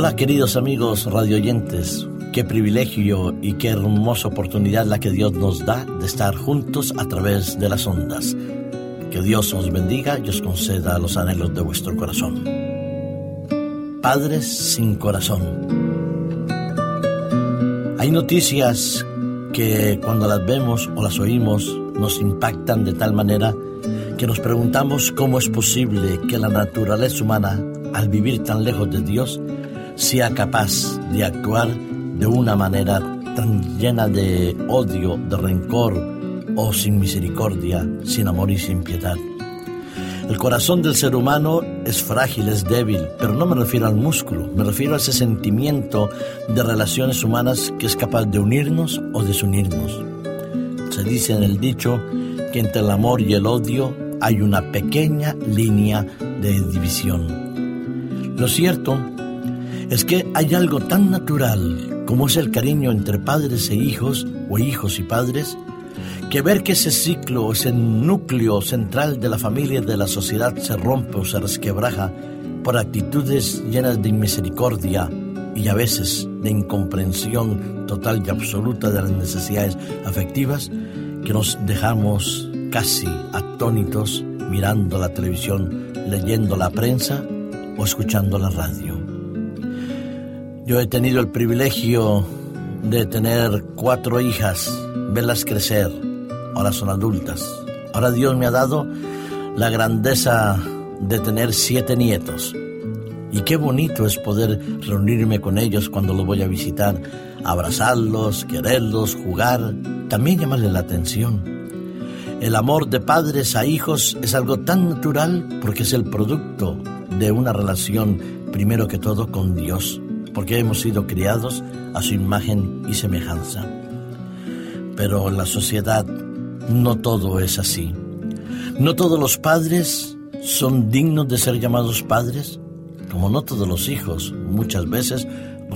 Hola queridos amigos radioyentes, qué privilegio y qué hermosa oportunidad la que Dios nos da de estar juntos a través de las ondas. Que Dios os bendiga y os conceda los anhelos de vuestro corazón. Padres sin corazón. Hay noticias que cuando las vemos o las oímos nos impactan de tal manera que nos preguntamos cómo es posible que la naturaleza humana, al vivir tan lejos de Dios, sea capaz de actuar de una manera tan llena de odio, de rencor o sin misericordia, sin amor y sin piedad. El corazón del ser humano es frágil, es débil, pero no me refiero al músculo, me refiero a ese sentimiento de relaciones humanas que es capaz de unirnos o desunirnos. Se dice en el dicho que entre el amor y el odio hay una pequeña línea de división. Lo cierto es que hay algo tan natural como es el cariño entre padres e hijos o hijos y padres, que ver que ese ciclo, ese núcleo central de la familia y de la sociedad se rompe o se resquebraja por actitudes llenas de misericordia y a veces de incomprensión total y absoluta de las necesidades afectivas, que nos dejamos casi atónitos mirando la televisión, leyendo la prensa o escuchando la radio. Yo he tenido el privilegio de tener cuatro hijas, verlas crecer, ahora son adultas. Ahora Dios me ha dado la grandeza de tener siete nietos. Y qué bonito es poder reunirme con ellos cuando los voy a visitar, abrazarlos, quererlos, jugar, también llamarles la atención. El amor de padres a hijos es algo tan natural porque es el producto de una relación, primero que todo, con Dios porque hemos sido criados a su imagen y semejanza. Pero en la sociedad no todo es así. No todos los padres son dignos de ser llamados padres, como no todos los hijos muchas veces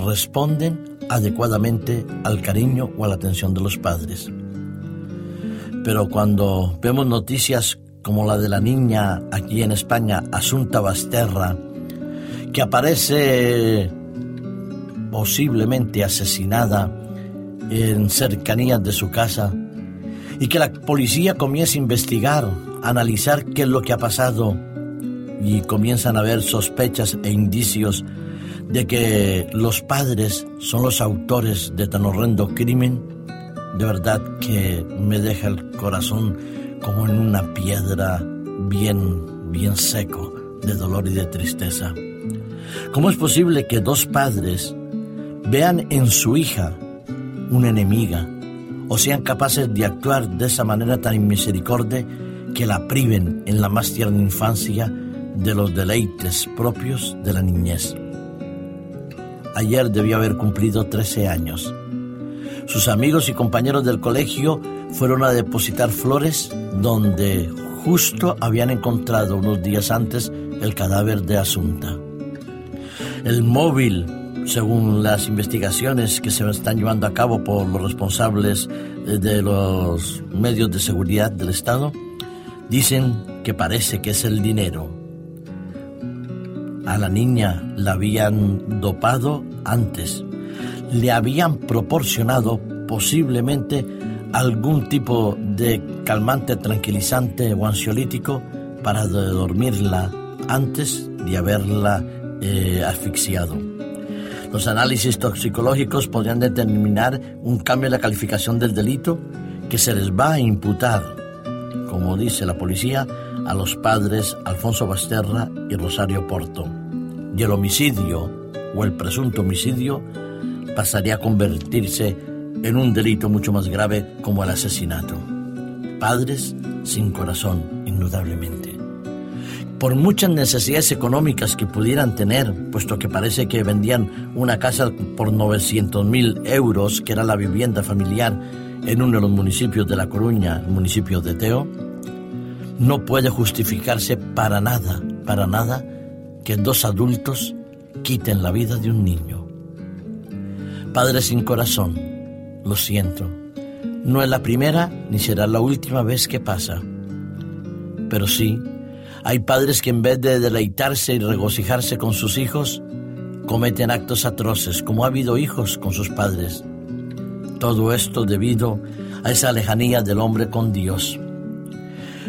responden adecuadamente al cariño o a la atención de los padres. Pero cuando vemos noticias como la de la niña aquí en España, Asunta Basterra, que aparece posiblemente asesinada en cercanías de su casa y que la policía comience a investigar, a analizar qué es lo que ha pasado y comienzan a haber sospechas e indicios de que los padres son los autores de tan horrendo crimen, de verdad que me deja el corazón como en una piedra bien, bien seco de dolor y de tristeza. ¿Cómo es posible que dos padres vean en su hija una enemiga o sean capaces de actuar de esa manera tan inmisericordia que la priven en la más tierna infancia de los deleites propios de la niñez. Ayer debió haber cumplido 13 años. Sus amigos y compañeros del colegio fueron a depositar flores donde justo habían encontrado unos días antes el cadáver de Asunta. El móvil según las investigaciones que se están llevando a cabo por los responsables eh, de los medios de seguridad del Estado, dicen que parece que es el dinero. A la niña la habían dopado antes, le habían proporcionado posiblemente algún tipo de calmante tranquilizante o ansiolítico para dormirla antes de haberla eh, asfixiado. Los análisis toxicológicos podrían determinar un cambio en la calificación del delito que se les va a imputar, como dice la policía, a los padres Alfonso Basterra y Rosario Porto. Y el homicidio o el presunto homicidio pasaría a convertirse en un delito mucho más grave como el asesinato. Padres sin corazón, indudablemente por muchas necesidades económicas que pudieran tener, puesto que parece que vendían una casa por 900 mil euros, que era la vivienda familiar en uno de los municipios de La Coruña, el municipio de Teo, no puede justificarse para nada, para nada, que dos adultos quiten la vida de un niño. Padre sin corazón, lo siento, no es la primera ni será la última vez que pasa, pero sí hay padres que en vez de deleitarse y regocijarse con sus hijos, cometen actos atroces, como ha habido hijos con sus padres. Todo esto debido a esa lejanía del hombre con Dios.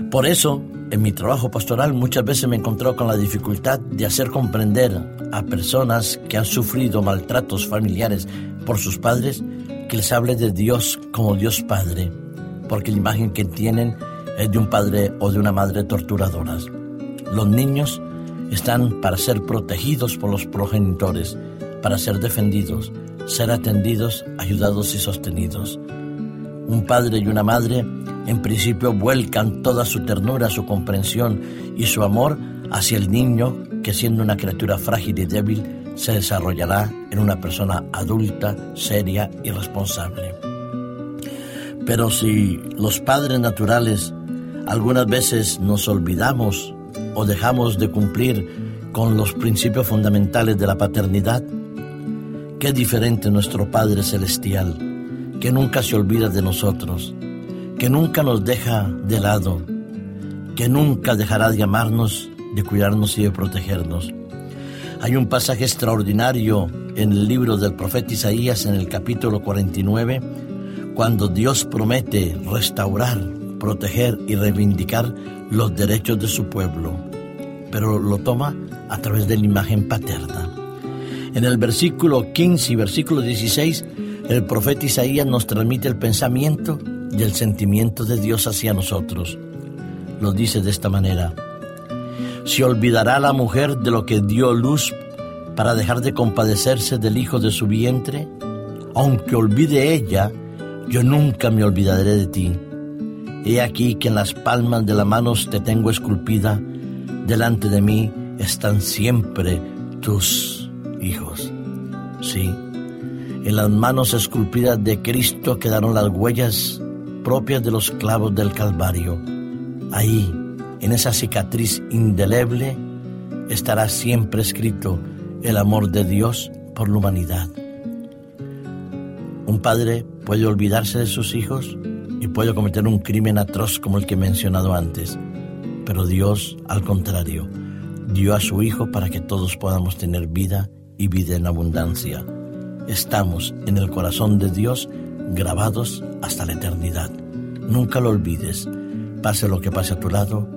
Por eso, en mi trabajo pastoral muchas veces me encontró con la dificultad de hacer comprender a personas que han sufrido maltratos familiares por sus padres que les hable de Dios como Dios Padre, porque la imagen que tienen es de un padre o de una madre torturadoras. Los niños están para ser protegidos por los progenitores, para ser defendidos, ser atendidos, ayudados y sostenidos. Un padre y una madre en principio vuelcan toda su ternura, su comprensión y su amor hacia el niño que siendo una criatura frágil y débil se desarrollará en una persona adulta, seria y responsable. Pero si los padres naturales algunas veces nos olvidamos o dejamos de cumplir con los principios fundamentales de la paternidad, qué diferente nuestro Padre Celestial, que nunca se olvida de nosotros, que nunca nos deja de lado, que nunca dejará de amarnos, de cuidarnos y de protegernos. Hay un pasaje extraordinario en el libro del profeta Isaías en el capítulo 49, cuando Dios promete restaurar, proteger y reivindicar los derechos de su pueblo, pero lo toma a través de la imagen paterna. En el versículo 15 y versículo 16, el profeta Isaías nos transmite el pensamiento y el sentimiento de Dios hacia nosotros. Lo dice de esta manera. ¿Se olvidará la mujer de lo que dio luz para dejar de compadecerse del hijo de su vientre? Aunque olvide ella, yo nunca me olvidaré de ti. He aquí que en las palmas de las manos te tengo esculpida, delante de mí están siempre tus hijos. Sí, en las manos esculpidas de Cristo quedaron las huellas propias de los clavos del Calvario. Ahí, en esa cicatriz indeleble, estará siempre escrito el amor de Dios por la humanidad. Un padre puede olvidarse de sus hijos y puede cometer un crimen atroz como el que he mencionado antes, pero Dios, al contrario, dio a su Hijo para que todos podamos tener vida y vida en abundancia. Estamos en el corazón de Dios grabados hasta la eternidad. Nunca lo olvides. Pase lo que pase a tu lado,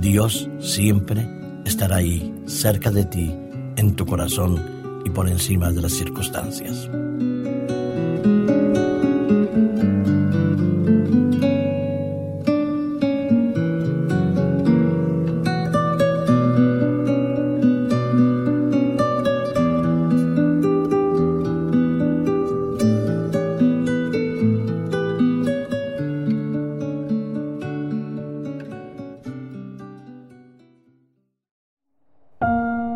Dios siempre estará ahí, cerca de ti, en tu corazón y por encima de las circunstancias.